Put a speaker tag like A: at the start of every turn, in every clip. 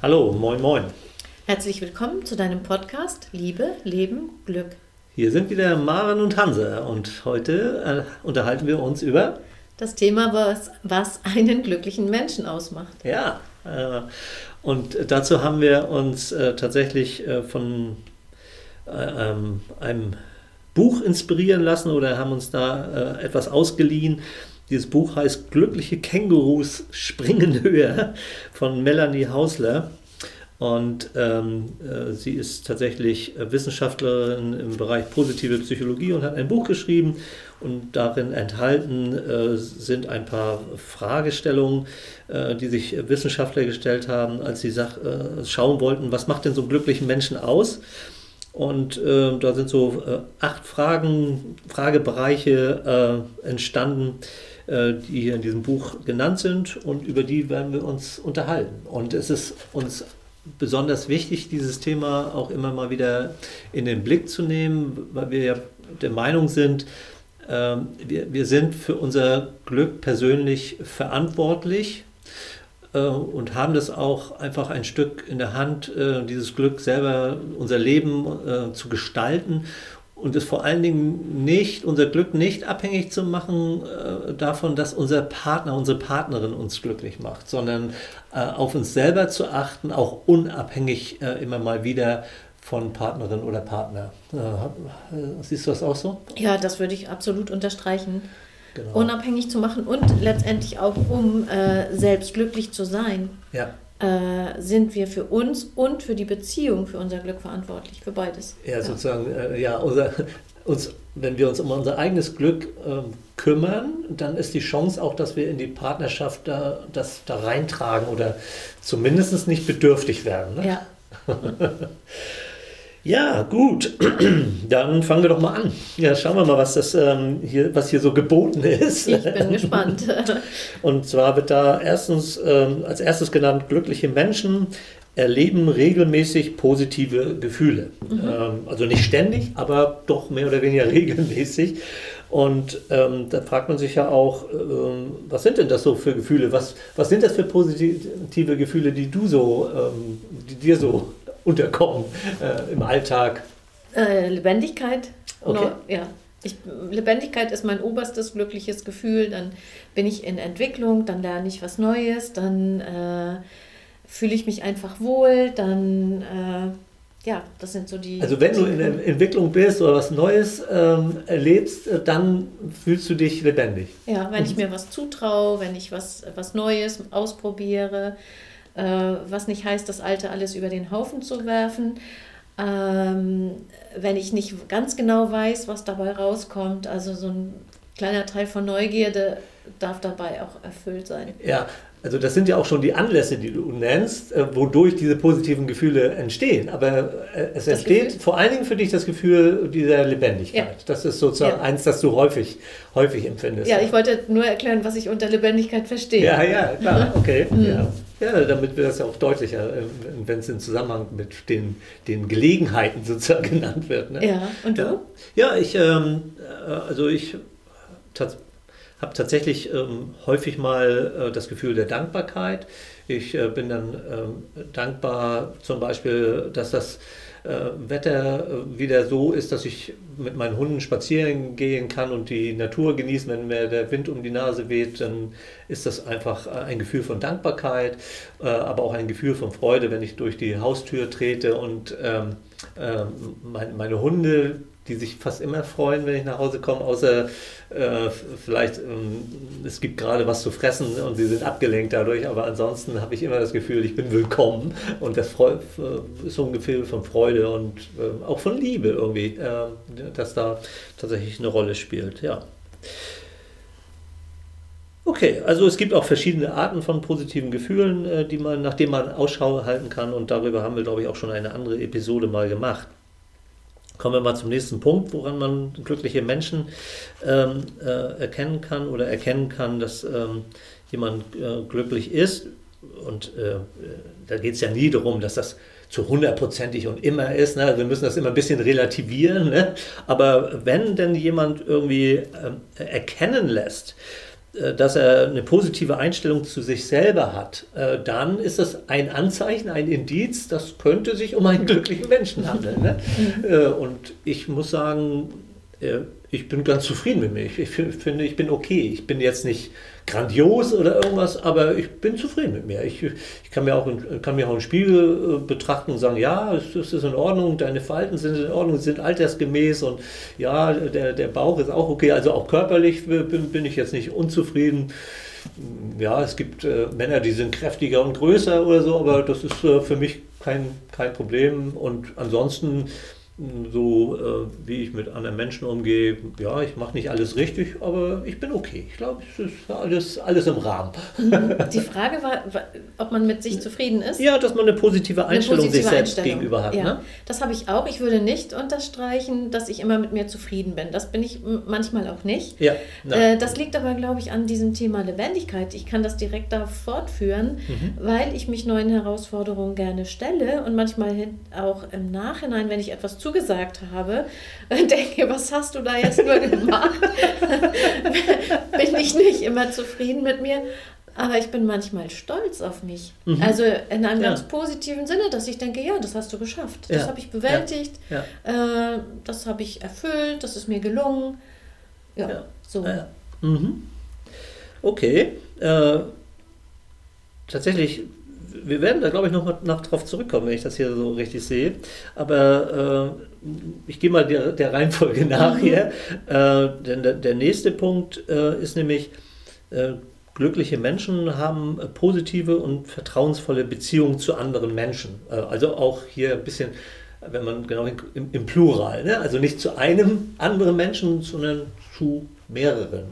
A: Hallo, moin, moin.
B: Herzlich willkommen zu deinem Podcast Liebe, Leben, Glück.
A: Hier sind wieder Maren und Hanse und heute äh, unterhalten wir uns über
B: das Thema, was, was einen glücklichen Menschen ausmacht.
A: Ja, äh, und dazu haben wir uns äh, tatsächlich äh, von äh, ähm, einem Buch inspirieren lassen oder haben uns da äh, etwas ausgeliehen. Dieses Buch heißt Glückliche Kängurus springen höher von Melanie Hausler. Und ähm, äh, sie ist tatsächlich äh, Wissenschaftlerin im Bereich positive Psychologie und hat ein Buch geschrieben. Und darin enthalten äh, sind ein paar Fragestellungen, äh, die sich Wissenschaftler gestellt haben, als sie äh, schauen wollten, was macht denn so einen glücklichen Menschen aus? Und äh, da sind so acht Fragen, Fragebereiche entstanden, die hier in diesem Buch genannt sind und über die werden wir uns unterhalten. Und es ist uns besonders wichtig, dieses Thema auch immer mal wieder in den Blick zu nehmen, weil wir ja der Meinung sind, ähm, wir, wir sind für unser Glück persönlich verantwortlich äh, und haben das auch einfach ein Stück in der Hand, äh, dieses Glück selber, unser Leben äh, zu gestalten und es vor allen Dingen nicht, unser Glück nicht abhängig zu machen äh, davon, dass unser Partner, unsere Partnerin uns glücklich macht, sondern äh, auf uns selber zu achten, auch unabhängig äh, immer mal wieder von Partnerin oder Partner. Äh, äh, siehst du das auch so?
B: Ja, das würde ich absolut unterstreichen. Genau. Unabhängig zu machen und letztendlich auch, um äh, selbst glücklich zu sein.
A: Ja
B: äh, sind wir für uns und für die Beziehung, für unser Glück verantwortlich, für beides.
A: Ja, sozusagen, äh, ja, unser, uns, wenn wir uns um unser eigenes Glück ähm, kümmern, dann ist die Chance auch, dass wir in die Partnerschaft da, das da reintragen oder zumindest nicht bedürftig werden. Ne?
B: Ja.
A: Ja, gut. Dann fangen wir doch mal an. Ja, schauen wir mal, was das ähm, hier, was hier so geboten ist.
B: Ich bin gespannt.
A: Und zwar wird da erstens ähm, als erstes genannt, glückliche Menschen erleben regelmäßig positive Gefühle. Mhm. Ähm, also nicht ständig, aber doch mehr oder weniger regelmäßig. Und ähm, da fragt man sich ja auch, ähm, was sind denn das so für Gefühle? Was, was sind das für positive Gefühle, die du so, ähm, die dir so unterkommen äh, im Alltag?
B: Äh, Lebendigkeit. Okay. No, ja. Ich, Lebendigkeit ist mein oberstes glückliches Gefühl. Dann bin ich in Entwicklung, dann lerne ich was Neues, dann äh, fühle ich mich einfach wohl, dann äh, ja, das sind so die.
A: Also wenn du in der Entwicklung bist oder was Neues ähm, erlebst, äh, dann fühlst du dich lebendig.
B: Ja, wenn ich mir was zutraue, wenn ich was, was Neues ausprobiere, äh, was nicht heißt, das Alte alles über den Haufen zu werfen. Ähm, wenn ich nicht ganz genau weiß, was dabei rauskommt, also so ein kleiner Teil von Neugierde darf dabei auch erfüllt sein.
A: Ja, also das sind ja auch schon die Anlässe, die du nennst, äh, wodurch diese positiven Gefühle entstehen. Aber äh, es das entsteht Gefühl. vor allen Dingen für dich das Gefühl dieser Lebendigkeit. Ja. Das ist sozusagen ja. eins, das du häufig, häufig empfindest.
B: Ja, ich wollte nur erklären, was ich unter Lebendigkeit verstehe.
A: Ja, ja, klar, okay. Mhm. Ja. Ja, damit wird das ja auch deutlicher, äh, wenn es im Zusammenhang mit den, den Gelegenheiten sozusagen genannt wird. Ne?
B: Ja, und du?
A: Ja, ich, ähm, also ich tatsächlich habe tatsächlich ähm, häufig mal äh, das Gefühl der Dankbarkeit. Ich äh, bin dann ähm, dankbar zum Beispiel, dass das äh, Wetter äh, wieder so ist, dass ich mit meinen Hunden spazieren gehen kann und die Natur genießen. Wenn mir der Wind um die Nase weht, dann ist das einfach ein Gefühl von Dankbarkeit, äh, aber auch ein Gefühl von Freude, wenn ich durch die Haustür trete und ähm, äh, mein, meine Hunde die sich fast immer freuen, wenn ich nach Hause komme, außer äh, vielleicht ähm, es gibt gerade was zu fressen und sie sind abgelenkt dadurch, aber ansonsten habe ich immer das Gefühl, ich bin willkommen und das äh, ist so ein Gefühl von Freude und äh, auch von Liebe irgendwie, äh, das da tatsächlich eine Rolle spielt, ja. Okay, also es gibt auch verschiedene Arten von positiven Gefühlen, äh, die man, nach denen man Ausschau halten kann und darüber haben wir, glaube ich, auch schon eine andere Episode mal gemacht. Kommen wir mal zum nächsten Punkt, woran man glückliche Menschen ähm, äh, erkennen kann oder erkennen kann, dass ähm, jemand äh, glücklich ist. Und äh, da geht es ja nie darum, dass das zu hundertprozentig und immer ist. Ne? Wir müssen das immer ein bisschen relativieren. Ne? Aber wenn denn jemand irgendwie ähm, erkennen lässt, äh, dass er eine positive Einstellung zu sich selber hat, äh, dann ist das ein Anzeichen, ein Indiz, das könnte sich um einen glücklichen Menschen handeln. Ne? Mhm. Äh, und ich muss sagen, ich bin ganz zufrieden mit mir. Ich finde, ich bin okay. Ich bin jetzt nicht grandios oder irgendwas, aber ich bin zufrieden mit mir. Ich, ich kann, mir auch, kann mir auch einen Spiegel äh, betrachten und sagen, ja, es, es ist in Ordnung, deine Falten sind in Ordnung, sind altersgemäß und ja, der, der Bauch ist auch okay. Also auch körperlich bin, bin ich jetzt nicht unzufrieden. Ja, es gibt äh, Männer, die sind kräftiger und größer oder so, aber das ist äh, für mich kein, kein Problem. Und ansonsten so äh, wie ich mit anderen Menschen umgehe. Ja, ich mache nicht alles richtig, aber ich bin okay. Ich glaube, es ist alles, alles im Rahmen.
B: Mhm. Die Frage war, ob man mit sich zufrieden ist.
A: Ja, dass man eine positive Einstellung eine positive sich selbst Einstellung. gegenüber hat.
B: Ja,
A: ne?
B: Das habe ich auch. Ich würde nicht unterstreichen, dass ich immer mit mir zufrieden bin. Das bin ich manchmal auch nicht.
A: Ja,
B: äh, das liegt aber, glaube ich, an diesem Thema Lebendigkeit. Ich kann das direkt da fortführen, mhm. weil ich mich neuen Herausforderungen gerne stelle und manchmal auch im Nachhinein, wenn ich etwas zu zugesagt habe, denke, was hast du da jetzt nur gemacht? bin ich nicht immer zufrieden mit mir. Aber ich bin manchmal stolz auf mich. Mhm. Also in einem ja. ganz positiven Sinne, dass ich denke, ja, das hast du geschafft. Das ja. habe ich bewältigt. Ja. Äh, das habe ich erfüllt. Das ist mir gelungen. Ja, so.
A: Mhm. Okay. Äh, tatsächlich wir werden da, glaube ich, noch mal nach drauf zurückkommen, wenn ich das hier so richtig sehe. Aber äh, ich gehe mal der, der Reihenfolge nach mhm. hier. Äh, denn der, der, nächste Punkt äh, ist nämlich, äh, glückliche Menschen haben positive und vertrauensvolle Beziehungen zu anderen Menschen. Äh, also auch hier ein bisschen wenn man genau im, im Plural, ne? also nicht zu einem anderen Menschen, sondern zu mehreren.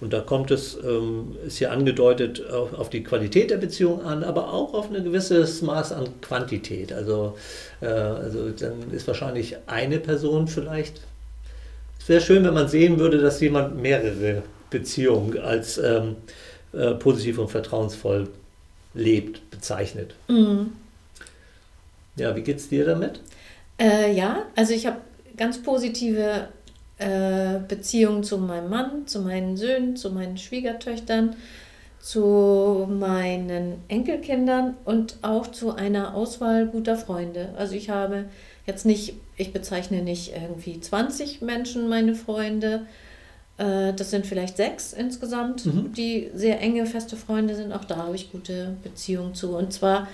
A: Und da kommt es, ähm, ist hier angedeutet, auf, auf, die Qualität der Beziehung an, aber auch auf ein gewisses Maß an Quantität. Also, äh, also dann ist wahrscheinlich eine Person vielleicht. Es wäre schön, wenn man sehen würde, dass jemand mehrere Beziehungen als ähm, äh, positiv und vertrauensvoll lebt, bezeichnet. Mhm. Ja, wie geht es dir damit?
B: Äh, ja, also ich habe ganz positive äh, Beziehungen zu meinem Mann, zu meinen Söhnen, zu meinen Schwiegertöchtern, zu meinen Enkelkindern und auch zu einer Auswahl guter Freunde. Also ich habe jetzt nicht, ich bezeichne nicht irgendwie 20 Menschen meine Freunde. Äh, das sind vielleicht sechs insgesamt, mhm. die sehr enge, feste Freunde sind. Auch da habe ich gute Beziehungen zu. Und zwar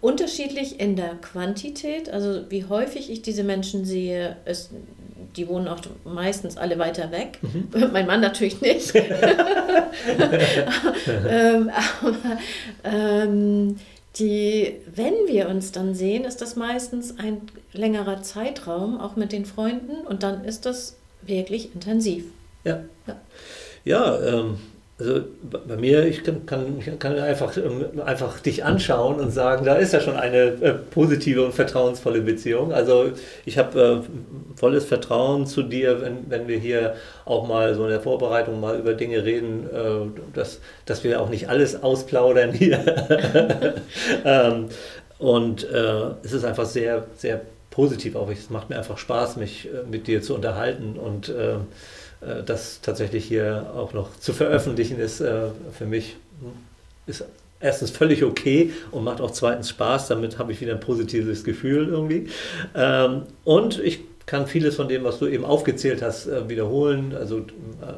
B: unterschiedlich in der Quantität, also wie häufig ich diese Menschen sehe, ist, die wohnen auch meistens alle weiter weg. Mhm. Mein Mann natürlich nicht. ähm, aber ähm, die, wenn wir uns dann sehen, ist das meistens ein längerer Zeitraum, auch mit den Freunden, und dann ist das wirklich intensiv.
A: Ja. Ja, ja ähm, also bei mir, ich kann, kann, kann einfach, ähm, einfach dich anschauen und sagen, da ist ja schon eine äh, positive und vertrauensvolle Beziehung. Also ich habe äh, volles Vertrauen zu dir, wenn, wenn wir hier auch mal so in der Vorbereitung mal über Dinge reden, äh, dass, dass wir auch nicht alles ausplaudern hier. ähm, und äh, es ist einfach sehr, sehr positiv auch. Es macht mir einfach Spaß, mich äh, mit dir zu unterhalten und das tatsächlich hier auch noch zu veröffentlichen, ist äh, für mich hm, ist erstens völlig okay und macht auch zweitens Spaß. Damit habe ich wieder ein positives Gefühl irgendwie. Ähm, und ich kann vieles von dem, was du eben aufgezählt hast, äh, wiederholen, also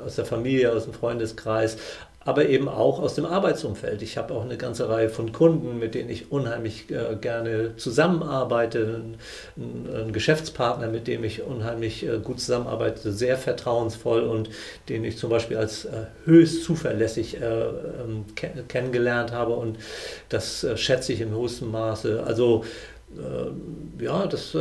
A: aus der Familie, aus dem Freundeskreis, aber eben auch aus dem Arbeitsumfeld. Ich habe auch eine ganze Reihe von Kunden, mit denen ich unheimlich äh, gerne zusammenarbeite, einen, Geschäftspartner, mit dem ich unheimlich äh, gut zusammenarbeite, sehr vertrauensvoll und den ich zum Beispiel als äh, höchst zuverlässig äh, ähm, kennengelernt habe und das äh, schätze ich im höchsten Maße. Also äh, ja, das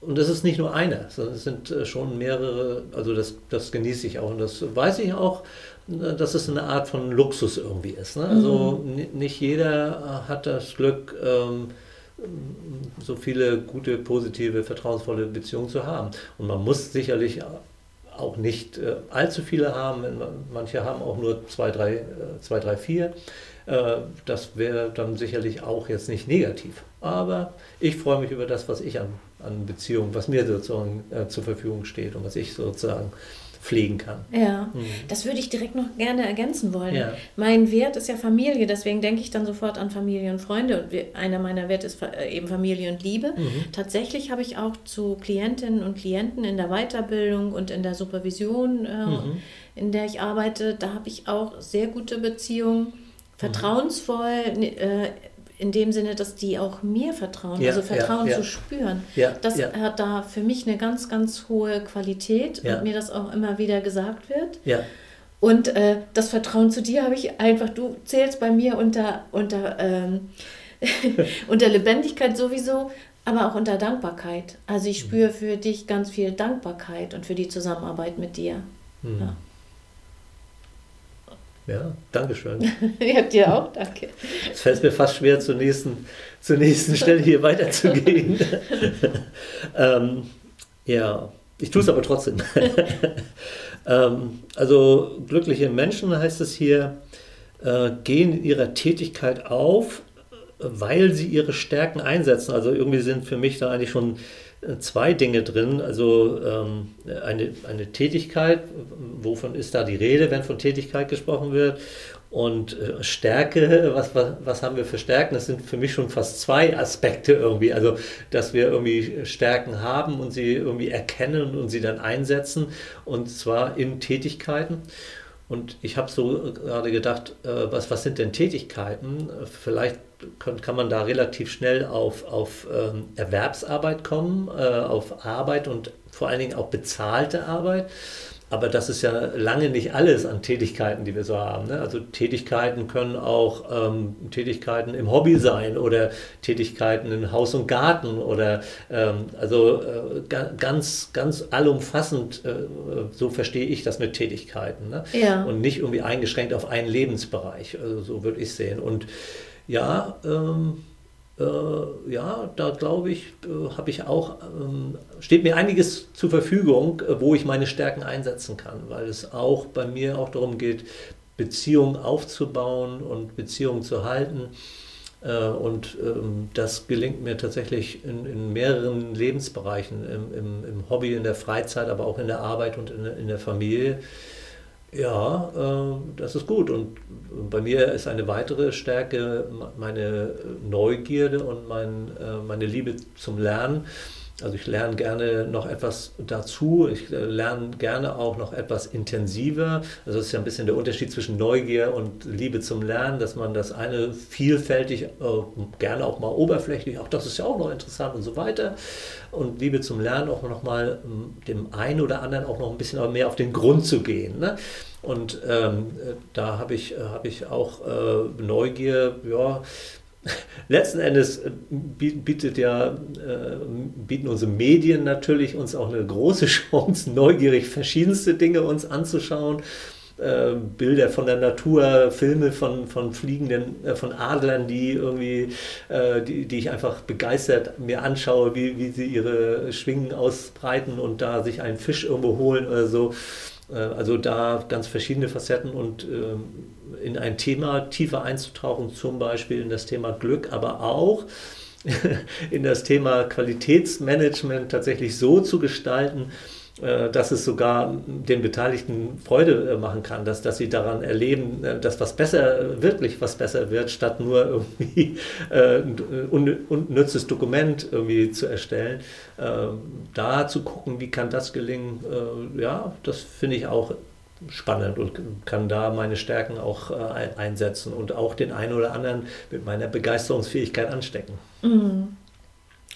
A: und das ist nicht nur einer, sondern es sind schon mehrere, also das, das genieße ich auch und das weiß ich auch dass es eine Art von Luxus irgendwie ist. Ne? Also mhm. nicht jeder hat das Glück, ähm, so viele gute, positive, vertrauensvolle Beziehungen zu haben. Und man muss sicherlich auch nicht äh, allzu viele haben. Manche haben auch nur zwei, drei, äh, zwei, drei vier. Äh, das wäre dann sicherlich auch jetzt nicht negativ. Aber ich freue mich über das, was ich an, an Beziehungen, was mir sozusagen äh, zur Verfügung steht und was ich sozusagen pflegen kann.
B: Ja, mhm. das würde ich direkt noch gerne ergänzen wollen. Ja. Mein Wert ist ja Familie, deswegen denke ich dann sofort an Familie und Freunde. Und einer meiner Werte ist äh, eben Familie und Liebe. Mhm. Tatsächlich habe ich auch zu Klientinnen und Klienten in der Weiterbildung und in der Supervision, äh, mhm. in der ich arbeite, da habe ich auch sehr gute Beziehungen, mhm. vertrauensvoll. Äh, in dem Sinne, dass die auch mir vertrauen, ja, also Vertrauen ja, ja. zu spüren. das hat da für mich eine ganz, ganz hohe Qualität und mir das auch immer wieder gesagt wird. Und äh, das Vertrauen zu dir habe ich einfach, du zählst bei mir unter, unter, ähm, unter Lebendigkeit sowieso, aber auch unter Dankbarkeit. Also ich mhm. spüre für dich ganz viel Dankbarkeit und für die Zusammenarbeit mit dir. Mhm. Ja.
A: Dankeschön.
B: ja, dir auch, danke.
A: Es fällt mir fast schwer, zur nächsten, zur nächsten Stelle hier weiterzugehen. ähm, ja, ich tue es aber trotzdem. ähm, also glückliche Menschen heißt es hier, äh, gehen in ihrer Tätigkeit auf, weil sie ihre Stärken einsetzen. Also irgendwie sind für mich da eigentlich schon zwei Dinge drin. Also ähm, eine, eine Tätigkeit, wovon ist da die Rede, wenn von Tätigkeit gesprochen wird? Und äh, Stärke, was, was, was haben wir für Stärken? Das sind für mich schon fast zwei Aspekte irgendwie. Also, dass wir irgendwie Stärken haben und sie irgendwie erkennen und sie dann einsetzen. Und zwar in Tätigkeiten. Und ich habe so gerade gedacht, äh, was, was sind denn Tätigkeiten? Vielleicht kann, kann man da relativ schnell auf, auf ähm, Erwerbsarbeit kommen, äh, auf Arbeit und vor allen Dingen auch bezahlte Arbeit. Aber das ist ja lange nicht alles an Tätigkeiten, die wir so haben. Ne? Also Tätigkeiten können auch ähm, Tätigkeiten im Hobby sein oder Tätigkeiten in Haus und Garten oder ähm, also äh, ganz, ganz allumfassend, äh, so verstehe ich das mit Tätigkeiten. Ne? Ja. Und nicht irgendwie eingeschränkt auf einen Lebensbereich. Also so würde ich sehen. Und ja, ähm, äh, ja, da glaube ich, äh, habe ich auch, ähm, steht mir einiges zur Verfügung, äh, wo ich meine Stärken einsetzen kann, weil es auch bei mir auch darum geht, Beziehungen aufzubauen und Beziehungen zu halten. Äh, und ähm, das gelingt mir tatsächlich in, in mehreren Lebensbereichen, im, im, im, Hobby, in der Freizeit, aber auch in der Arbeit und in, in der Familie. Ja, äh, das ist gut. Und bei mir ist eine weitere Stärke meine Neugierde und mein, äh, meine Liebe zum Lernen. Also ich lerne gerne noch etwas dazu. Ich äh, lerne gerne auch noch etwas intensiver. Also das ist ja ein bisschen der Unterschied zwischen Neugier und Liebe zum Lernen, dass man das eine vielfältig, äh, gerne auch mal oberflächlich, auch das ist ja auch noch interessant und so weiter. Und Liebe zum Lernen auch noch mal ähm, dem einen oder anderen auch noch ein bisschen mehr auf den Grund zu gehen. Ne? Und ähm, da habe ich, hab ich auch äh, Neugier, ja, letzten Endes äh, bietet ja, äh, bieten unsere Medien natürlich uns auch eine große Chance, neugierig verschiedenste Dinge uns anzuschauen. Äh, Bilder von der Natur, Filme von, von fliegenden, von Adlern, die irgendwie, die, die ich einfach begeistert mir anschaue, wie, wie sie ihre Schwingen ausbreiten und da sich einen Fisch irgendwo holen oder so. Also da ganz verschiedene Facetten und ähm, in ein Thema tiefer einzutauchen, zum Beispiel in das Thema Glück, aber auch in das Thema Qualitätsmanagement tatsächlich so zu gestalten, äh, dass es sogar den Beteiligten Freude äh, machen kann, dass, dass sie daran erleben, äh, dass was besser, wirklich was besser wird, statt nur irgendwie ein unnützes Dokument irgendwie zu erstellen. Da zu gucken, wie kann das gelingen, ja, das finde ich auch spannend und kann da meine Stärken auch äh, einsetzen und auch den einen oder anderen mit meiner Begeisterungsfähigkeit anstecken. Mhm.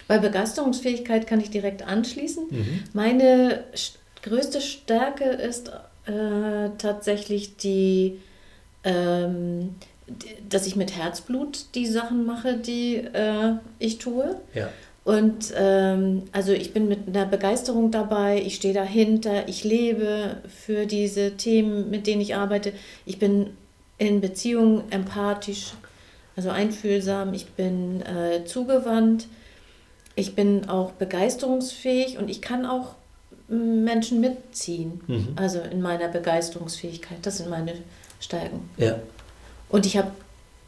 B: Bei Begeisterungsfähigkeit kann ich direkt anschließen. Mhm. Meine größte Stärke ist äh, tatsächlich die, ähm, dass ich mit Herzblut die Sachen mache, die äh, ich tue. Ja. Und ähm, also ich bin mit einer Begeisterung dabei, ich stehe dahinter, ich lebe für diese Themen, mit denen ich arbeite. Ich bin in Beziehungen empathisch, also einfühlsam, ich bin äh, zugewandt, ich bin auch begeisterungsfähig und ich kann auch Menschen mitziehen, mhm. also in meiner Begeisterungsfähigkeit. Das sind meine Stärken. Ja. Und ich habe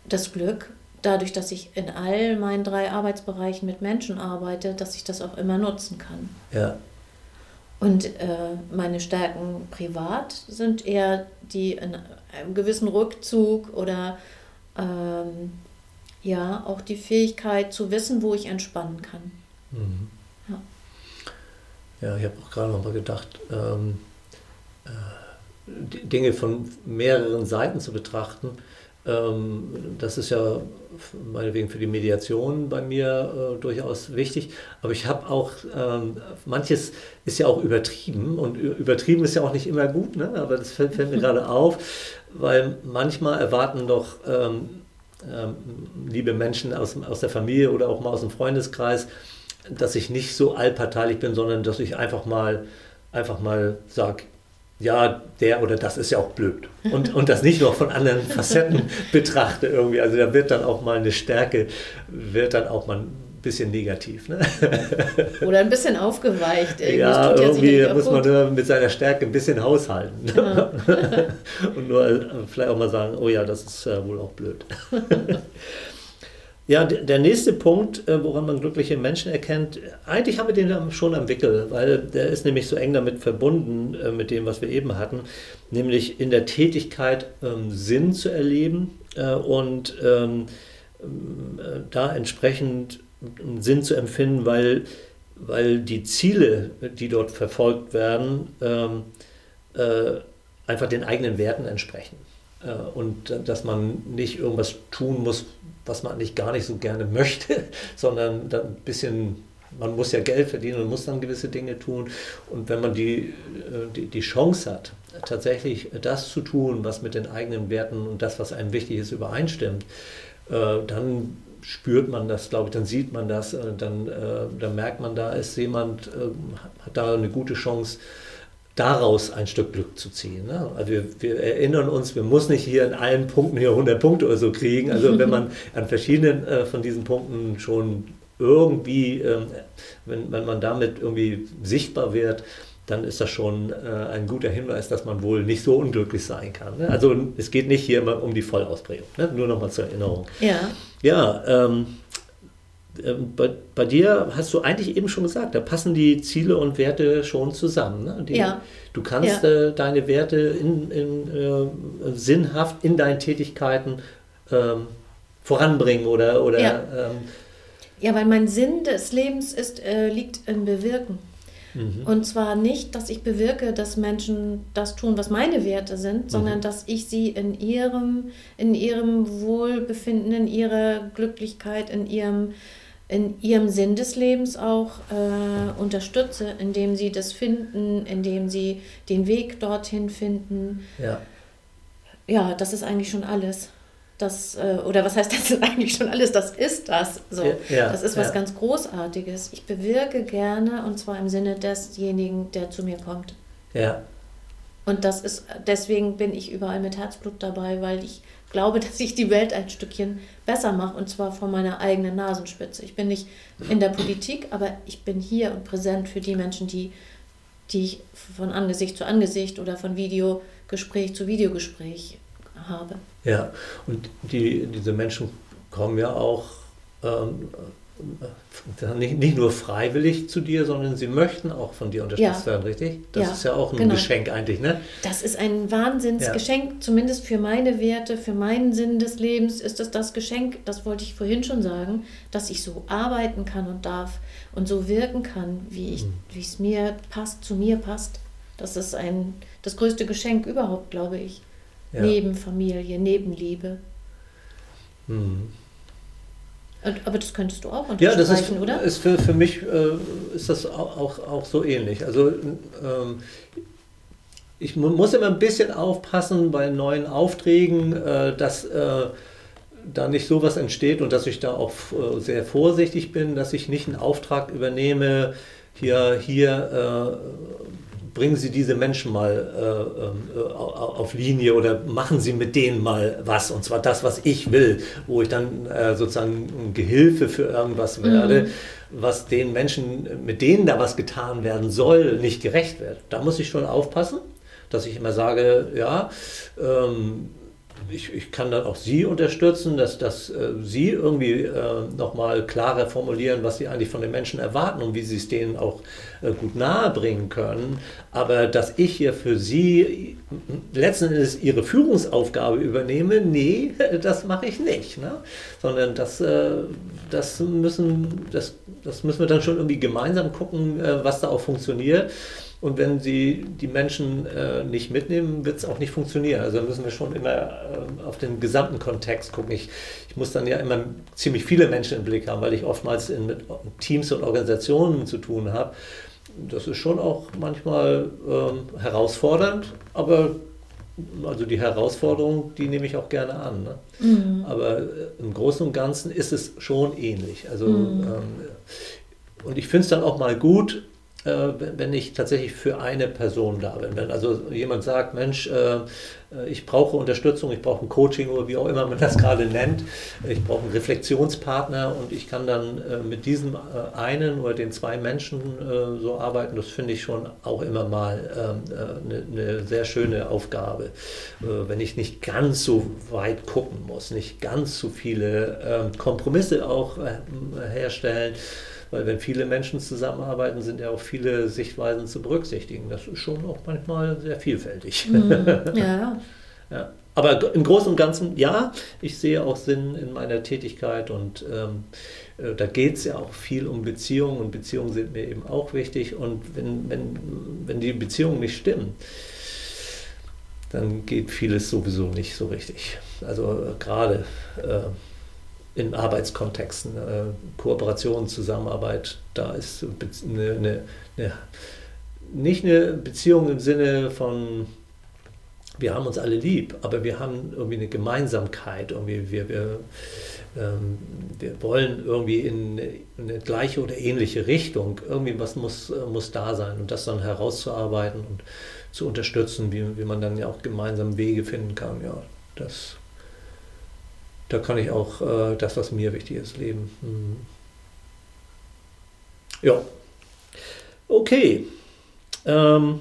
B: das Glück, dadurch, dass ich in all meinen drei Arbeitsbereichen mit Menschen arbeite, dass ich das auch immer nutzen kann. Ja. Und äh, meine Stärken privat sind eher die in einem gewissen Rückzug oder ähm, ja, auch die Fähigkeit zu wissen, wo ich entspannen kann. Mhm.
A: Ja. ja, ich habe auch gerade noch mal gedacht, ähm, äh, Dinge von mehreren Seiten zu betrachten. Ähm, das ist ja meinetwegen für die Mediation bei mir äh, durchaus wichtig. Aber ich habe auch, ähm, manches ist ja auch übertrieben und übertrieben ist ja auch nicht immer gut, ne? aber das fällt, fällt mir gerade auf, weil manchmal erwarten doch ähm, liebe Menschen aus, aus der Familie oder auch mal aus dem Freundeskreis, dass ich nicht so allparteilich bin, sondern dass ich einfach mal, einfach mal sage, ja, der oder das ist ja auch blöd. Und, und das nicht nur von anderen Facetten betrachte irgendwie. Also da wird dann auch mal eine Stärke, wird dann auch mal bisschen negativ. Ne?
B: Oder ein bisschen aufgeweicht.
A: ja, irgendwie ja muss man nur mit seiner Stärke ein bisschen haushalten. Ja. und nur äh, vielleicht auch mal sagen, oh ja, das ist äh, wohl auch blöd. Ja, der nächste Punkt, äh, woran man glückliche Menschen erkennt, eigentlich haben wir den schon am Wickel, weil der ist nämlich so eng damit verbunden, mit dem, was wir eben hatten, nämlich in der Tätigkeit ähm, Sinn zu erleben und ähm, da entsprechend einen Sinn zu empfinden, weil, weil die Ziele, die dort verfolgt werden, ähm, einfach den eigenen Werten entsprechen. und dass man nicht irgendwas tun muss, was man eigentlich gar nicht so gerne möchte, sondern ein bisschen, man muss ja Geld verdienen und muss dann gewisse Dinge tun. Und wenn man die, äh, die, die Chance hat, tatsächlich das zu tun, was mit den eigenen Werten und das, was einem wichtig ist, übereinstimmt, äh, dann spürt man das, glaube ich, dann sieht man das, äh, dann, dann merkt man, da ist jemand, hat da eine gute Chance, daraus ein Stück Glück zu ziehen. Ne? Also wir, wir, erinnern uns, wir müssen nicht hier in allen Punkten hier 100 Punkte oder so kriegen. Also wenn man an verschiedenen äh, von diesen Punkten schon irgendwie, ähm, wenn, wenn man damit irgendwie sichtbar wird, dann ist das schon äh, ein guter Hinweis, dass man wohl nicht so unglücklich sein kann. Ne? Also es geht nicht hier immer um die Vollausprägung. Ne? Nur nochmal zur Erinnerung.
B: Ja.
A: Ja, ähm, ähm, bei, bei, dir hast du eigentlich eben schon gesagt, da passen die Ziele und Werte schon zusammen. Ne? Die,
B: ja.
A: Du kannst ja. äh, deine Werte in, in, äh, sinnhaft in deinen Tätigkeiten ähm, voranbringen oder. oder
B: ja. Ähm, ja, weil mein Sinn des Lebens ist, äh, liegt im Bewirken. Mhm. Und zwar nicht, dass ich bewirke, dass Menschen das tun, was meine Werte sind, sondern mhm. dass ich sie in ihrem, in ihrem Wohlbefinden, in ihrer Glücklichkeit, in ihrem in ihrem Sinn des Lebens auch äh, unterstütze, indem sie das finden, indem sie den Weg dorthin finden.
A: Ja,
B: ja das ist eigentlich schon alles. Das, äh, oder was heißt das ist eigentlich schon alles? Das ist das. So. Ja, das ist was ja. ganz Großartiges. Ich bewirke gerne und zwar im Sinne desjenigen, der zu mir kommt.
A: Ja.
B: Und das ist, deswegen bin ich überall mit Herzblut dabei, weil ich glaube, dass ich die Welt ein Stückchen besser mache und zwar von meiner eigenen Nasenspitze. Ich bin nicht in der Politik, aber ich bin hier und präsent für die Menschen, die, die ich von Angesicht zu Angesicht oder von Videogespräch zu Videogespräch habe.
A: Ja, und die, diese Menschen kommen ja auch ähm, nicht, nicht nur freiwillig zu dir, sondern sie möchten auch von dir unterstützt ja. werden, richtig? Das ja, ist ja auch ein genau. Geschenk eigentlich, ne?
B: Das ist ein Wahnsinnsgeschenk, ja. zumindest für meine Werte, für meinen Sinn des Lebens ist es das Geschenk, das wollte ich vorhin schon sagen, dass ich so arbeiten kann und darf und so wirken kann, wie ich, mhm. wie es mir passt, zu mir passt. Das ist ein, das größte Geschenk überhaupt, glaube ich. Neben Familie, neben Liebe.
A: Mhm.
B: Aber das könntest du auch unterstreichen, ja, das
A: ist,
B: oder?
A: Ist für, für mich äh, ist das auch, auch, auch so ähnlich. Also ähm, ich muss immer ein bisschen aufpassen bei neuen Aufträgen, äh, dass äh, da nicht sowas entsteht und dass ich da auch äh, sehr vorsichtig bin, dass ich nicht einen Auftrag übernehme, hier, hier äh, bringen Sie diese Menschen mal äh, ähm, äh, auf Linie oder machen Sie mit denen mal was, und zwar das, was ich will, wo ich dann äh, sozusagen ein Gehilfe für irgendwas werde, mhm. was den Menschen, mit denen da was getan werden soll, nicht gerecht wird. Da muss ich schon aufpassen, dass ich immer sage, ja, ähm, ich, ich kann dann auch Sie unterstützen, dass, dass äh, Sie irgendwie äh, nochmal klarer formulieren, was Sie eigentlich von den Menschen erwarten und wie Sie es denen auch äh, gut nahebringen können. Aber dass ich hier für Sie letzten Endes Ihre Führungsaufgabe übernehme, nee, das mache ich nicht. Ne? Sondern das, äh, das, müssen, das, das müssen wir dann schon irgendwie gemeinsam gucken, äh, was da auch funktioniert. Und wenn sie die Menschen äh, nicht mitnehmen, wird es auch nicht funktionieren. Also müssen wir schon immer äh, auf den gesamten Kontext gucken. Ich, ich muss dann ja immer ziemlich viele Menschen im Blick haben, weil ich oftmals in, mit Teams und Organisationen zu tun habe. Das ist schon auch manchmal ähm, herausfordernd, aber also die Herausforderung, die nehme ich auch gerne an. Ne? Mhm. Aber äh, im Großen und Ganzen ist es schon ähnlich. Also, mhm. ähm, und ich finde es dann auch mal gut, wenn ich tatsächlich für eine Person da bin. Wenn also jemand sagt, Mensch, äh, ich brauche Unterstützung, ich brauche ein Coaching oder wie auch immer man das gerade nennt, ich brauche einen Reflexionspartner und ich kann dann äh, mit diesem einen oder den zwei Menschen so arbeiten, das finde ich schon auch immer mal eine, ähm, eine sehr schöne Aufgabe. Wenn ich nicht ganz so weit gucken muss, nicht ganz so viele ähm, Kompromisse auch herstellen weil wenn viele Menschen zusammenarbeiten, sind ja auch viele Sichtweisen zu berücksichtigen. Das ist schon auch manchmal sehr vielfältig. Mhm. Ja. ja. Aber im Großen und Ganzen, ja, ich sehe auch Sinn in meiner Tätigkeit und ähm, äh, da geht es ja auch viel um Beziehungen und Beziehungen sind mir eben auch wichtig. Und wenn, wenn, wenn die Beziehungen nicht stimmen, dann geht vieles sowieso nicht so richtig. Also äh, gerade äh, in Arbeitskontexten, äh, Kooperation, Zusammenarbeit, da ist eine, eine, eine, nicht eine Beziehung im Sinne von, wir haben uns alle lieb, aber wir haben irgendwie eine Gemeinsamkeit, irgendwie wir, wir, ähm, wir wollen irgendwie in eine gleiche oder ähnliche Richtung, irgendwie was muss, muss da sein und das dann herauszuarbeiten und zu unterstützen, wie, wie man dann ja auch gemeinsam Wege finden kann, ja, das da kann ich auch äh, das, was mir wichtig ist, leben. Mhm. Ja. Okay. Ähm,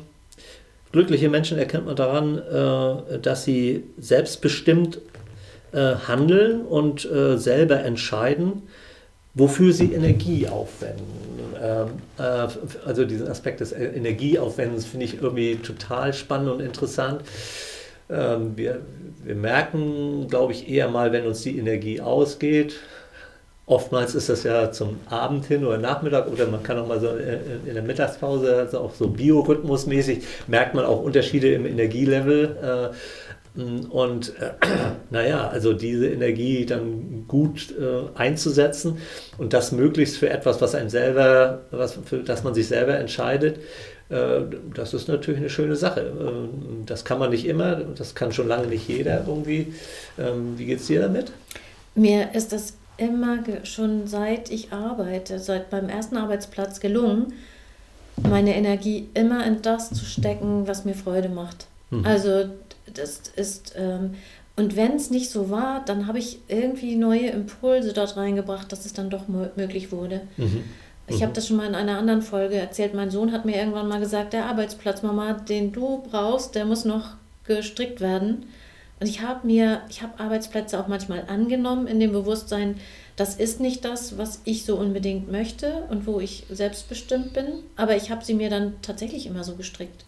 A: glückliche Menschen erkennt man daran, äh, dass sie selbstbestimmt äh, handeln und äh, selber entscheiden, wofür sie Energie aufwenden. Ähm, äh, also diesen Aspekt des Energieaufwendens finde ich irgendwie total spannend und interessant. Ähm, wir, wir merken, glaube ich, eher mal, wenn uns die Energie ausgeht. Oftmals ist das ja zum Abend hin oder Nachmittag oder man kann auch mal so in der Mittagspause, also auch so biorhythmusmäßig, merkt man auch Unterschiede im Energielevel. Äh, und äh, naja, also diese Energie dann gut äh, einzusetzen und das möglichst für etwas, was einem selber, was für das man sich selber entscheidet, das ist natürlich eine schöne Sache. Äh, das kann man nicht immer, das kann schon lange nicht jeder irgendwie. Ähm, wie geht es dir damit?
B: Mir ist das immer schon seit ich arbeite, seit beim ersten Arbeitsplatz gelungen, meine Energie immer in das zu stecken, was mir Freude macht. Mhm. Also das ist, ähm, und wenn es nicht so war, dann habe ich irgendwie neue Impulse dort reingebracht, dass es dann doch möglich wurde. Mhm. Ich mhm. habe das schon mal in einer anderen Folge erzählt. Mein Sohn hat mir irgendwann mal gesagt, der Arbeitsplatz, Mama, den du brauchst, der muss noch gestrickt werden. Und ich habe mir, ich habe Arbeitsplätze auch manchmal angenommen in dem Bewusstsein, das ist nicht das, was ich so unbedingt möchte und wo ich selbstbestimmt bin. Aber ich habe sie mir dann tatsächlich immer so gestrickt.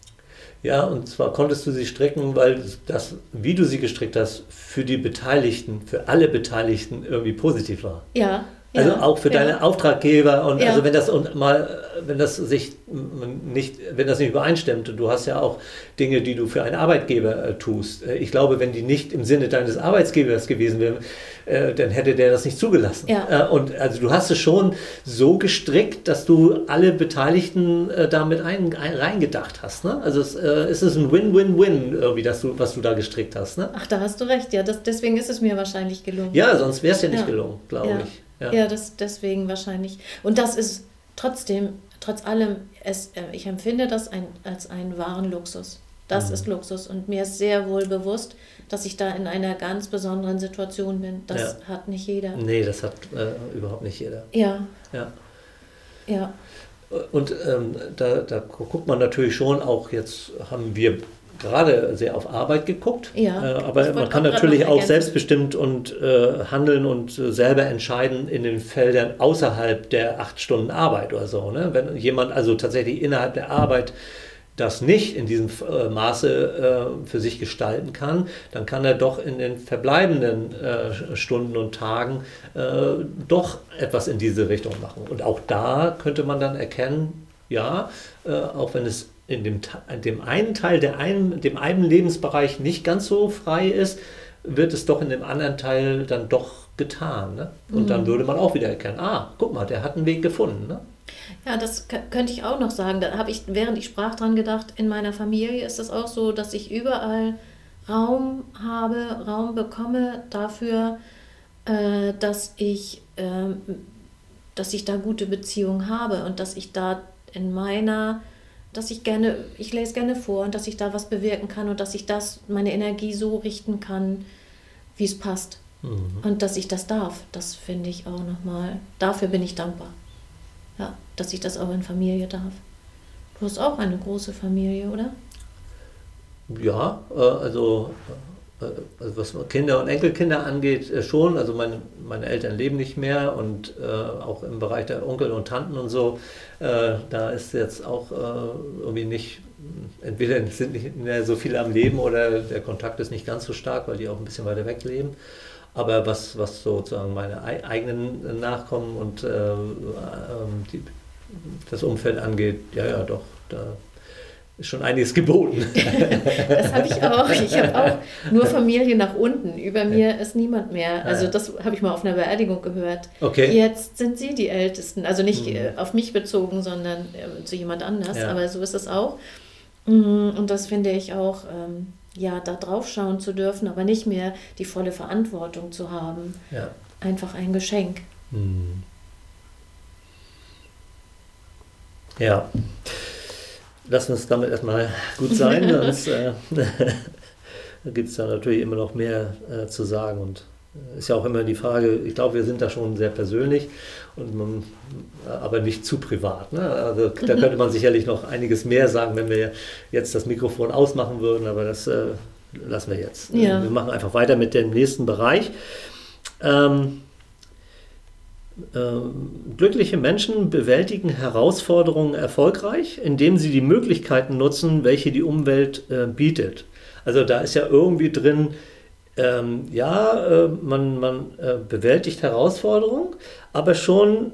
A: Ja, und zwar konntest du sie stricken, weil das, wie du sie gestrickt hast, für die Beteiligten, für alle Beteiligten irgendwie positiv war.
B: Ja,
A: also ja, auch für deine ja. Auftraggeber und ja. also wenn das und mal, wenn das sich nicht, wenn das nicht übereinstimmt, du hast ja auch Dinge, die du für einen Arbeitgeber äh, tust. Äh, ich glaube, wenn die nicht im Sinne deines Arbeitgebers gewesen wären, äh, dann hätte der das nicht zugelassen. Äh, und also du hast es schon so gestrickt, dass du alle Beteiligten äh, damit ein, ein, reingedacht hast. Ne? Also es, äh, es ist ein Win-Win-Win, irgendwie, dass du, was du da gestrickt hast. Ne?
B: Ach, da hast du recht, ja. Das, deswegen ist es mir wahrscheinlich gelungen.
A: Ja, sonst wäre es ja nicht gelungen, glaube ich.
B: Ja, ja das, deswegen wahrscheinlich. Und das ist trotzdem, trotz allem, es, äh, ich empfinde das ein, als einen wahren Luxus. Das mhm. ist Luxus. Und mir ist sehr wohl bewusst, dass ich da in einer ganz besonderen Situation bin. Das ja. hat nicht jeder.
A: Nee, das hat äh, überhaupt nicht jeder.
B: Ja.
A: Ja.
B: Ja.
A: Und ähm, da, da guckt man natürlich schon auch, jetzt haben wir gerade sehr auf Arbeit geguckt.
B: Ja,
A: äh, aber man kann
B: auch
A: natürlich auch selbstbestimmt und äh, handeln und äh, selber entscheiden in den Feldern außerhalb der acht Stunden Arbeit oder so. Ne? Wenn jemand also tatsächlich innerhalb der Arbeit das nicht in diesem äh, Maße äh, für sich gestalten kann, dann kann er doch in den verbleibenden äh, Stunden und Tagen äh, doch etwas in diese Richtung machen. Und auch da könnte man dann erkennen, ja, äh, auch wenn es in dem, in dem einen Teil, der einen, dem einen Lebensbereich nicht ganz so frei ist, wird es doch in dem anderen Teil dann doch getan. Ne? Und dann würde man auch wieder erkennen, ah, guck mal, der hat einen Weg gefunden. Ne?
B: Ja, das könnte ich auch noch sagen. Da habe ich, während ich sprach, dran gedacht, in meiner Familie ist es auch so, dass ich überall Raum habe, Raum bekomme dafür, äh, dass ich, ähm, dass ich da gute Beziehungen habe und dass ich da in meiner, dass ich gerne, ich lese gerne vor und dass ich da was bewirken kann und dass ich das, meine Energie so richten kann, wie es passt. Und dass ich das darf, das finde ich auch nochmal, dafür bin ich dankbar. Ja, dass ich das auch in Familie darf. Du hast auch eine große Familie, oder?
A: Ja, äh, also, also was Kinder und Enkelkinder angeht, äh, schon. Also meine, meine Eltern leben nicht mehr und äh, auch im Bereich der Onkel und Tanten und so, äh, da ist jetzt auch äh, irgendwie nicht, entweder sind nicht mehr so viele am Leben oder der Kontakt ist nicht ganz so stark, weil die auch ein bisschen weiter weg leben. Aber was, was sozusagen meine ei- eigenen Nachkommen und äh, ähm, die, das Umfeld angeht, ja, ja, doch, da ist schon einiges geboten.
B: Das habe ich auch. Ich habe auch nur Familie nach unten. Über mir ist niemand mehr. Also
A: Ja.
B: das habe ich mal auf einer Beerdigung gehört.
A: Okay.
B: Jetzt sind Sie die Ältesten. Also nicht äh, auf mich bezogen, sondern äh, zu jemand anders.
A: Ja.
B: Aber so ist es auch. Mm, Und das finde ich auch, ähm, ja, da drauf schauen zu dürfen, aber nicht mehr die volle Verantwortung zu haben.
A: Ja.
B: Einfach ein Geschenk.
A: Hm. Ja. Lassen wir es damit erstmal gut sein, sonst äh, gibt es da natürlich immer noch mehr äh, zu sagen. Und äh, ist ja auch immer die Frage, ich glaube, wir sind da schon sehr persönlich, und man, aber nicht zu privat. Ne? Also da könnte man sicherlich noch einiges mehr sagen, wenn wir jetzt das Mikrofon ausmachen würden, aber das äh, lassen wir jetzt.
B: Ja.
A: Wir machen einfach weiter mit dem nächsten Bereich. Ähm, glückliche Menschen bewältigen Herausforderungen erfolgreich, indem sie die Möglichkeiten nutzen, welche die Umwelt äh, bietet. Also da ist ja irgendwie drin, ähm, ja, äh, man, man äh, bewältigt Herausforderungen, aber schon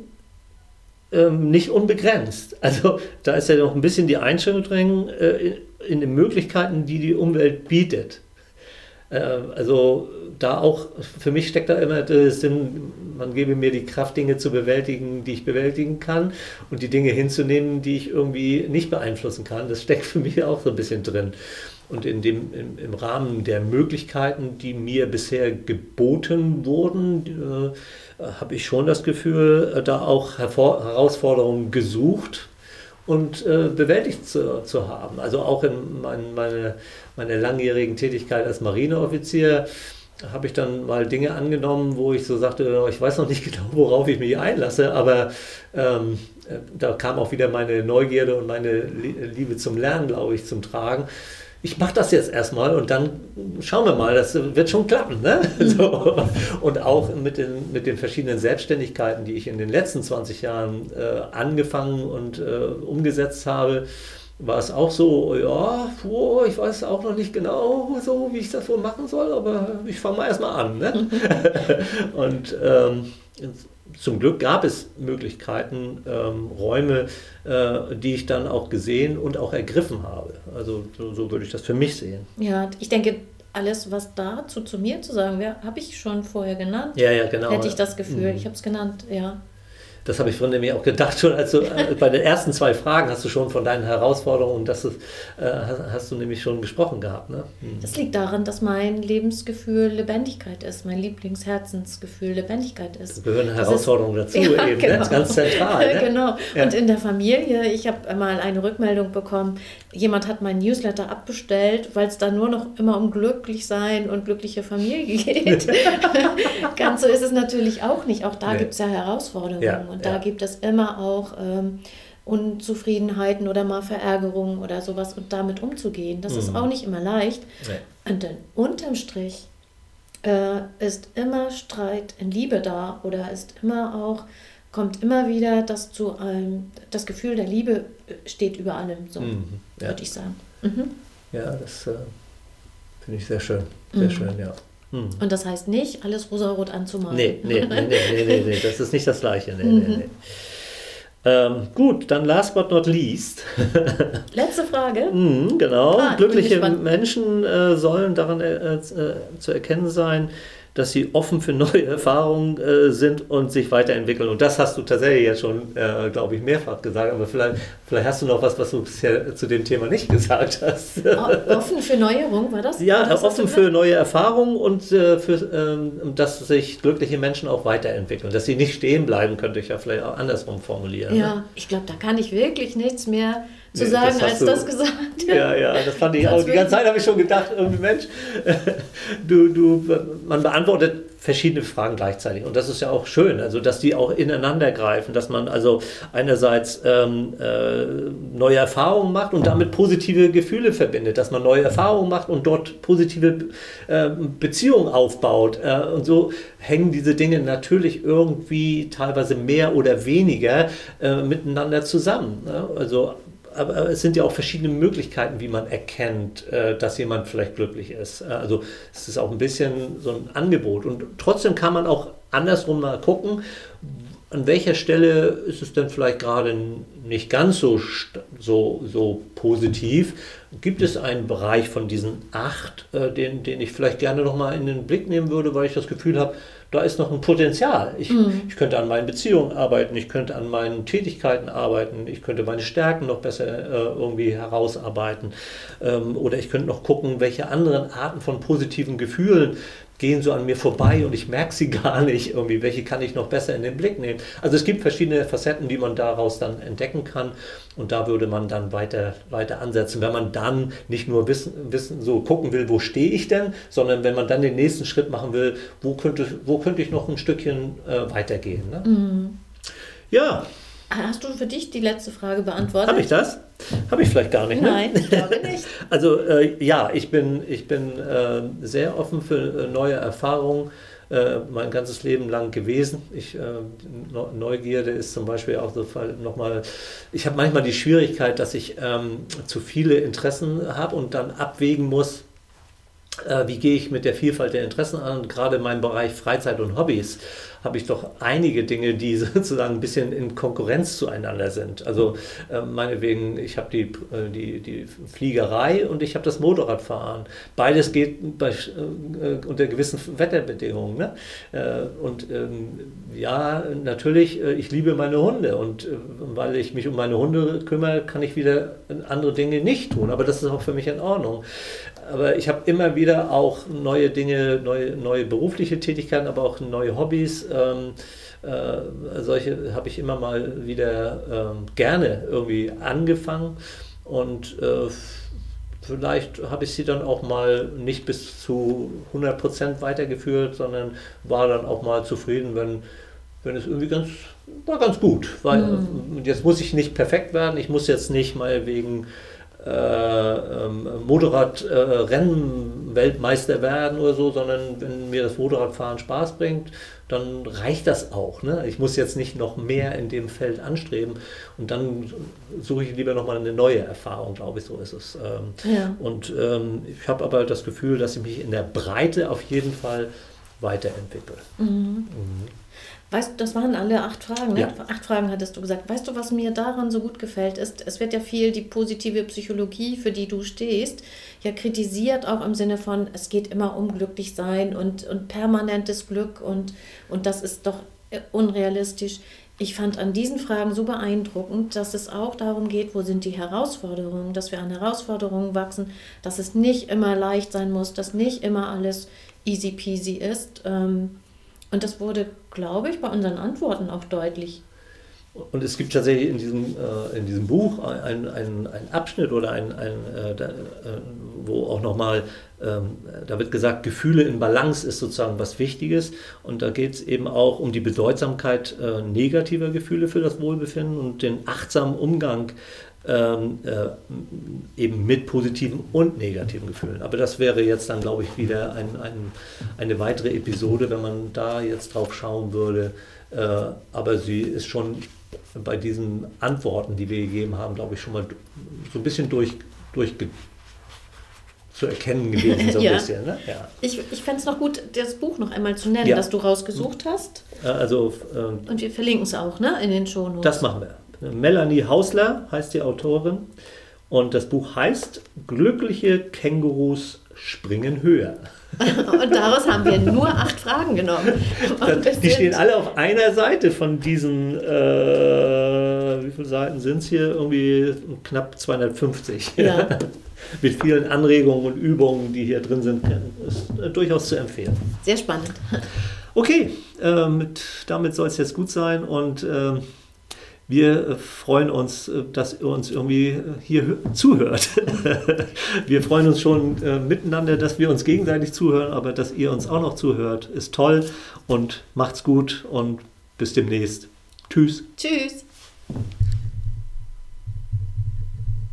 A: ähm, nicht unbegrenzt. Also da ist ja noch ein bisschen die Einstellung drin äh, in, in den Möglichkeiten, die die Umwelt bietet. Äh, also da auch, für mich steckt da immer der Sinn, man gebe mir die Kraft, Dinge zu bewältigen, die ich bewältigen kann und die Dinge hinzunehmen, die ich irgendwie nicht beeinflussen kann. Das steckt für mich auch so ein bisschen drin. Und in dem, im, im Rahmen der Möglichkeiten, die mir bisher geboten wurden, äh, habe ich schon das Gefühl, äh, da auch Hervor Herausforderungen gesucht und äh, bewältigt zu, zu haben. Also auch in mein, meine, meiner langjährigen Tätigkeit als Marineoffizier habe ich dann mal Dinge angenommen, wo ich so sagte, ich weiß noch nicht genau, worauf ich mich einlasse, aber ähm, äh, da kam auch wieder meine Neugierde und meine Lie- Liebe zum Lernen, glaube ich, zum Tragen. Ich mache das jetzt erstmal und dann schauen wir mal, das wird schon klappen. Ne? So. Und auch mit den, mit den verschiedenen Selbstständigkeiten, die ich in den letzten 20 Jahren äh, angefangen und äh, umgesetzt habe, war es auch so, ja, puh, ich weiß auch noch nicht genau so, wie ich das wohl machen soll, aber ich fange mal erstmal an. Ne? und ähm, zum Glück gab es Möglichkeiten, ähm, Räume, äh, die ich dann auch gesehen und auch ergriffen habe. Also so, so würde ich das für mich sehen.
B: Ja, ich denke, alles, was dazu zu mir zu sagen wäre, habe ich schon vorher genannt.
A: Ja, ja, genau.
B: Hätte ich das Gefühl.
A: Mhm.
B: Ich habe es genannt, ja.
A: Das habe ich von mir auch gedacht, schon als du, äh, bei den ersten zwei Fragen hast du schon von deinen Herausforderungen und das ist, äh, hast, du nämlich schon gesprochen gehabt. Ne? Mhm.
B: Das liegt daran, dass mein Lebensgefühl Lebendigkeit ist, mein Lieblingsherzensgefühl Lebendigkeit
A: Da
B: ist.
A: gehören
B: Das
A: Herausforderungen dazu
B: Ja,
A: eben,
B: genau.
A: ne? das ist ganz zentral. Ne?
B: genau.
A: Ja.
B: Und in der Familie, ich habe mal eine Rückmeldung bekommen, jemand hat mein Newsletter abbestellt, weil es da nur noch immer um glücklich sein und glückliche Familie geht. Ganz so ist es natürlich auch nicht. Auch da
A: Nee.
B: gibt es ja Herausforderungen
A: Ja,
B: und da
A: ja.
B: gibt es immer auch ähm, Unzufriedenheiten oder mal Verärgerungen oder sowas und damit umzugehen. Das mhm. ist auch nicht immer leicht. Nee. Und dann unterm Strich äh, ist immer Streit in Liebe da oder ist immer auch, kommt immer wieder das zu einem, das Gefühl der Liebe steht über allem, so mhm. ja. würde ich sagen. Mhm.
A: Ja, das äh, finde ich sehr schön. Sehr mhm. schön, ja.
B: Mhm. Und das heißt nicht, alles rosarot anzumalen.
A: Nee, nee, nee, nee, nee, nee, das ist nicht das Gleiche. Nee, nee, nee. Ähm, gut, dann last but not least.
B: Letzte Frage.
A: mm, genau. Ah, Glückliche Menschen äh, sollen daran äh, äh, zu erkennen sein, dass sie offen für neue Erfahrungen äh, sind und sich weiterentwickeln. Und das hast du tatsächlich jetzt schon, äh, glaube ich, mehrfach gesagt. Aber vielleicht, vielleicht hast du noch was, was du bisher zu dem Thema nicht gesagt hast.
B: offen für Neuerung, war das?
A: Ja,
B: das
A: offen für neue Erfahrungen und äh, für, ähm, dass sich glückliche Menschen auch weiterentwickeln. Dass sie nicht stehen bleiben, könnte ich ja vielleicht auch andersrum formulieren.
B: Ja, ne? ich glaube, da kann ich wirklich nichts mehr zu nee, sagen, als du, das gesagt.
A: Ja, ja, das fand ich auch. Die ganze Zeit habe ich schon gedacht, irgendwie Mensch, du, du, man beantwortet verschiedene Fragen gleichzeitig. Und das ist ja auch schön, also dass die auch ineinander greifen, dass man also einerseits ähm, äh, neue Erfahrungen macht und damit positive Gefühle verbindet, dass man neue Erfahrungen macht und dort positive äh, Beziehungen aufbaut. Äh, und so hängen diese Dinge natürlich irgendwie teilweise mehr oder weniger äh, miteinander zusammen. Ne? Also aber es sind ja auch verschiedene Möglichkeiten, wie man erkennt, äh, dass jemand vielleicht glücklich ist. Äh, also es ist auch ein bisschen so ein Angebot. Und trotzdem kann man auch andersrum mal gucken, an welcher Stelle ist es denn vielleicht gerade nicht ganz so, so, so positiv? Gibt es einen Bereich von diesen acht, äh, den, den ich vielleicht gerne nochmal in den Blick nehmen würde, weil ich das Gefühl habe, da ist noch ein Potenzial. Ich, mhm. ich könnte an meinen Beziehungen arbeiten, ich könnte an meinen Tätigkeiten arbeiten, ich könnte meine Stärken noch besser äh, irgendwie herausarbeiten. Ähm, oder ich könnte noch gucken, welche anderen Arten von positiven Gefühlen gehen so an mir vorbei und ich merke sie gar nicht irgendwie, welche kann ich noch besser in den Blick nehmen. Also es gibt verschiedene Facetten, die man daraus dann entdecken kann und da würde man dann weiter, weiter ansetzen, wenn man dann nicht nur wissen, wissen so gucken will, wo stehe ich denn, sondern wenn man dann den nächsten Schritt machen will, wo könnte, wo könnte ich noch ein Stückchen äh, weitergehen. Ne? Mhm. Ja.
B: Hast du für dich die letzte Frage beantwortet?
A: Habe ich das? Habe ich vielleicht gar nicht.
B: Ne? Nein, ich glaube nicht.
A: Also äh, ja, ich bin, ich bin äh, sehr offen für äh, neue Erfahrungen äh, mein ganzes Leben lang gewesen. Ich, äh, Neugierde ist zum Beispiel auch so nochmal, ich habe manchmal die Schwierigkeit, dass ich ähm, zu viele Interessen habe und dann abwägen muss, wie gehe ich mit der Vielfalt der Interessen an, gerade in meinem Bereich Freizeit und Hobbys habe ich doch einige Dinge, die sozusagen ein bisschen in Konkurrenz zueinander sind. Also äh, meinetwegen, ich habe die, äh, die, die Fliegerei und ich habe das Motorradfahren. Beides geht bei, äh, unter gewissen Wetterbedingungen. Ne? Äh, und ähm, ja, natürlich, äh, ich liebe meine Hunde und äh, weil ich mich um meine Hunde kümmere, kann ich wieder andere Dinge nicht tun. Aber das ist auch für mich in Ordnung aber ich habe immer wieder auch neue Dinge, neue, neue berufliche Tätigkeiten, aber auch neue Hobbys. Ähm, äh, solche habe ich immer mal wieder ähm, gerne irgendwie angefangen und äh, vielleicht habe ich sie dann auch mal nicht bis zu 100% weitergeführt, sondern war dann auch mal zufrieden, wenn, wenn es irgendwie ganz, war ganz gut. Weil mhm. jetzt muss ich nicht perfekt werden, ich muss jetzt nicht mal wegen äh, ähm, Motorradrennen-Weltmeister äh, werden oder so, sondern wenn mir das Motorradfahren Spaß bringt, dann reicht das auch. Ne? Ich muss jetzt nicht noch mehr in dem Feld anstreben und dann suche ich lieber nochmal eine neue Erfahrung, glaube ich, so ist es. Ähm, ja. Und ähm, ich habe aber das Gefühl, dass ich mich in der Breite auf jeden Fall weiterentwickle. Mhm. Mhm.
B: Weißt du, das waren alle acht Fragen, ne? Ja. Acht Fragen hattest du gesagt. Weißt du, was mir daran so gut gefällt, ist, es wird ja viel die positive Psychologie, für die du stehst, ja kritisiert, auch im Sinne von, es geht immer um glücklich sein und, und permanentes Glück und, und das ist doch äh, unrealistisch. Ich fand an diesen Fragen so beeindruckend, dass es auch darum geht, wo sind die Herausforderungen, dass wir an Herausforderungen wachsen, dass es nicht immer leicht sein muss, dass nicht immer alles easy peasy ist. Ähm, und das wurde, glaube ich, bei unseren Antworten auch deutlich.
A: und es gibt tatsächlich in diesem, äh, in diesem Buch einen ein Abschnitt oder ein, ein äh, äh, wo auch nochmal, ähm, da wird gesagt, Gefühle in Balance ist sozusagen was Wichtiges. Und da geht es eben auch um die Bedeutsamkeit negativer Gefühle für das Wohlbefinden und den achtsamen Umgang ähm, äh, eben mit positiven und negativen Gefühlen. Aber das wäre jetzt dann, glaube ich, wieder ein, ein, eine weitere Episode, wenn man da jetzt drauf schauen würde. Äh, aber sie ist schon bei diesen Antworten, die wir gegeben haben, glaube ich, schon mal so ein bisschen durch, durch zu erkennen gewesen, so ein
B: ja.
A: bisschen. Ne? Ja.
B: Ich, ich fände es noch gut, das Buch noch einmal zu nennen,
A: Ja.
B: das du rausgesucht hast.
A: Äh, Also, ähm,
B: Und wir verlinken es auch ne, in den Shownotes.
A: das machen wir. Melanie Hausler heißt die Autorin und das Buch heißt Glückliche Kängurus springen höher.
B: Und daraus haben wir nur acht Fragen genommen.
A: Die stehen alle auf einer Seite von diesen, äh, wie viele Seiten sind es hier? Irgendwie knapp 250.
B: Ja.
A: Mit vielen Anregungen und Übungen, die hier drin sind, ist äh, durchaus zu empfehlen.
B: Sehr spannend.
A: Okay, äh, mit, damit soll es jetzt gut sein und ähm, wir äh, freuen uns, äh, dass ihr uns irgendwie äh, hier hö- zuhört. wir freuen uns schon miteinander, dass wir uns gegenseitig zuhören, aber dass ihr uns auch noch zuhört, ist toll und macht's gut und bis demnächst. Tschüss.
B: Tschüss.